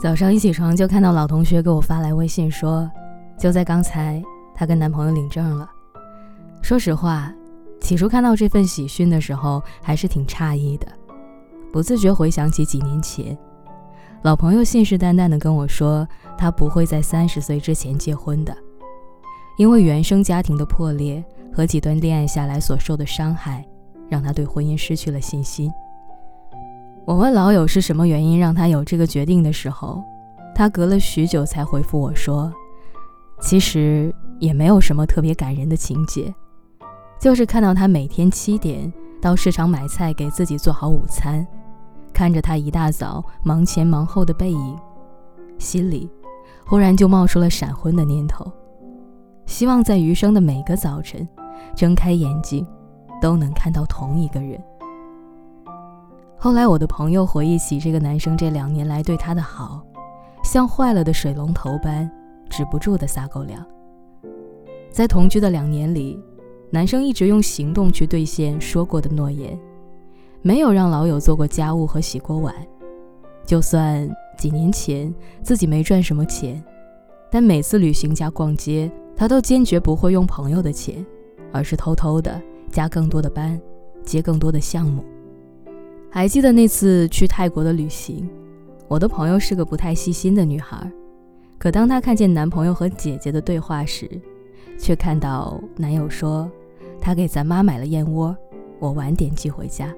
早上一起床就看到老同学给我发来微信说，就在刚才，她跟男朋友领证了。说实话，起初看到这份喜讯的时候，还是挺诧异的，不自觉回想起几年前，老朋友信誓旦旦地跟我说，他不会在三十岁之前结婚的，因为原生家庭的破裂和几段恋爱下来所受的伤害，让他对婚姻失去了信心。我问老友是什么原因让他有这个决定的时候，他隔了许久才回复我说：“其实也没有什么特别感人的情节，就是看到他每天七点到市场买菜给自己做好午餐，看着他一大早忙前忙后的背影，心里忽然就冒出了闪婚的念头，希望在余生的每个早晨，睁开眼睛都能看到同一个人。”后来，我的朋友回忆起这个男生这两年来对她的好，像坏了的水龙头般止不住的撒狗粮。在同居的两年里，男生一直用行动去兑现说过的诺言，没有让老友做过家务和洗过碗。就算几年前自己没赚什么钱，但每次旅行加逛街，他都坚决不会用朋友的钱，而是偷偷的加更多的班，接更多的项目。还记得那次去泰国的旅行，我的朋友是个不太细心的女孩，可当她看见男朋友和姐姐的对话时，却看到男友说他给咱妈买了燕窝，我晚点寄回家。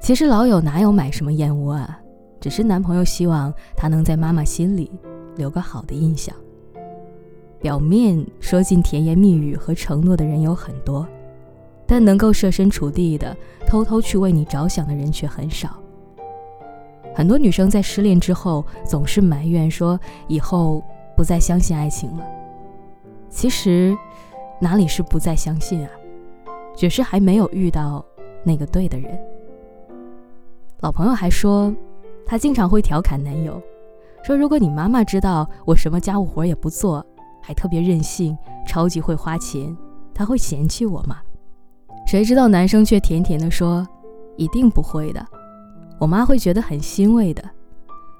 其实老友哪有买什么燕窝啊，只是男朋友希望她能在妈妈心里留个好的印象。表面说尽甜言蜜语和承诺的人有很多。但能够设身处地的偷偷去为你着想的人却很少。很多女生在失恋之后总是埋怨说以后不再相信爱情了。其实哪里是不再相信啊，只是还没有遇到那个对的人。老朋友还说，她经常会调侃男友，说如果你妈妈知道我什么家务活也不做，还特别任性，超级会花钱，她会嫌弃我吗？谁知道男生却甜甜地说：“一定不会的，我妈会觉得很欣慰的。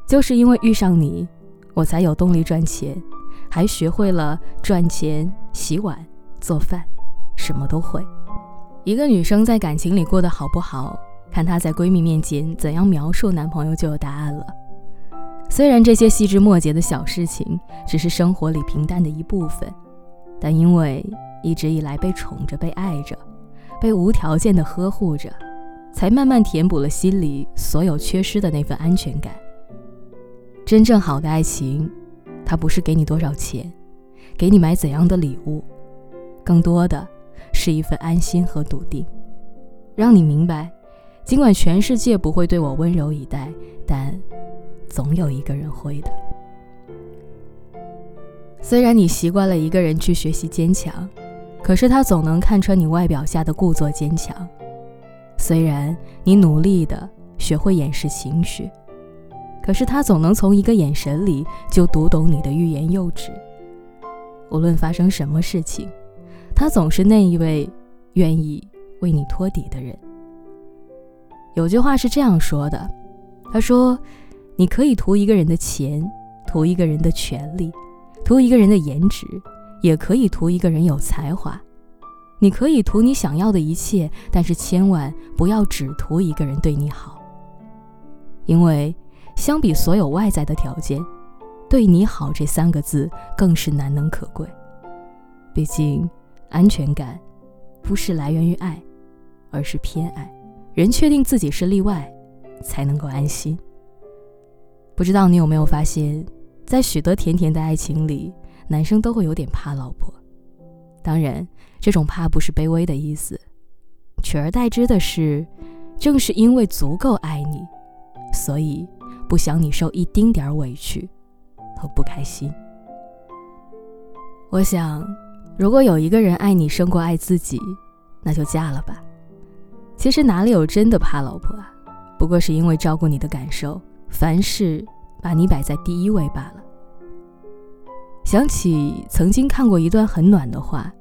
就是因为遇上你，我才有动力赚钱，还学会了赚钱、洗碗、做饭，什么都会。一个女生在感情里过得好不好，看她在闺蜜面前怎样描述男朋友就有答案了。虽然这些细枝末节的小事情只是生活里平淡的一部分，但因为一直以来被宠着、被爱着。”被无条件的呵护着，才慢慢填补了心里所有缺失的那份安全感。真正好的爱情，它不是给你多少钱，给你买怎样的礼物，更多的是一份安心和笃定，让你明白，尽管全世界不会对我温柔以待，但总有一个人会的。虽然你习惯了一个人去学习坚强。可是他总能看穿你外表下的故作坚强，虽然你努力的学会掩饰情绪，可是他总能从一个眼神里就读懂你的欲言又止。无论发生什么事情，他总是那一位愿意为你托底的人。有句话是这样说的：“他说，你可以图一个人的钱，图一个人的权利，图一个人的颜值。”也可以图一个人有才华，你可以图你想要的一切，但是千万不要只图一个人对你好。因为相比所有外在的条件，对你好这三个字更是难能可贵。毕竟，安全感不是来源于爱，而是偏爱。人确定自己是例外，才能够安心。不知道你有没有发现，在许多甜甜的爱情里。男生都会有点怕老婆，当然，这种怕不是卑微的意思，取而代之的是，正是因为足够爱你，所以不想你受一丁点儿委屈和不开心。我想，如果有一个人爱你胜过爱自己，那就嫁了吧。其实哪里有真的怕老婆啊，不过是因为照顾你的感受，凡事把你摆在第一位罢了。想起曾经看过一段很暖的话，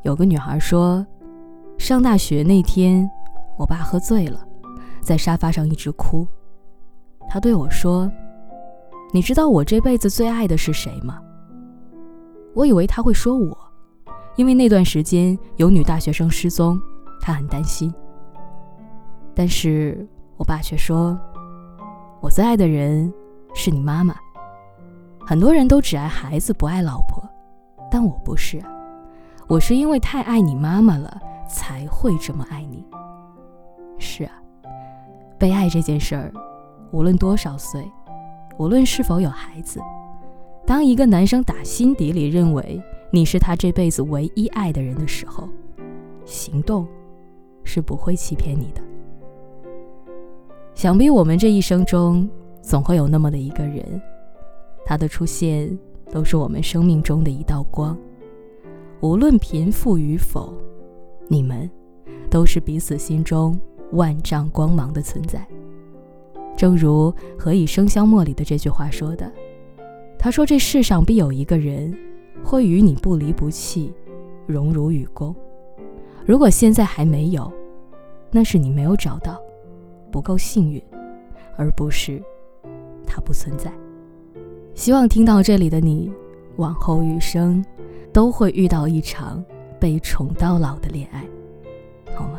有个女孩说，上大学那天，我爸喝醉了，在沙发上一直哭。他对我说：“你知道我这辈子最爱的是谁吗？”我以为他会说我，因为那段时间有女大学生失踪，他很担心。但是我爸却说：“我最爱的人是你妈妈。”很多人都只爱孩子，不爱老婆，但我不是，我是因为太爱你妈妈了，才会这么爱你。是啊，被爱这件事儿，无论多少岁，无论是否有孩子，当一个男生打心底里认为你是他这辈子唯一爱的人的时候，行动是不会欺骗你的。想必我们这一生中，总会有那么的一个人，他的出现都是我们生命中的一道光，无论贫富与否，你们都是彼此心中。万丈光芒的存在，正如《何以笙箫默》里的这句话说的：“他说这世上必有一个人，会与你不离不弃，荣辱与共。如果现在还没有，那是你没有找到，不够幸运，而不是他不存在。”希望听到这里的你往后余生都会遇到一场被宠到老的恋爱好吗？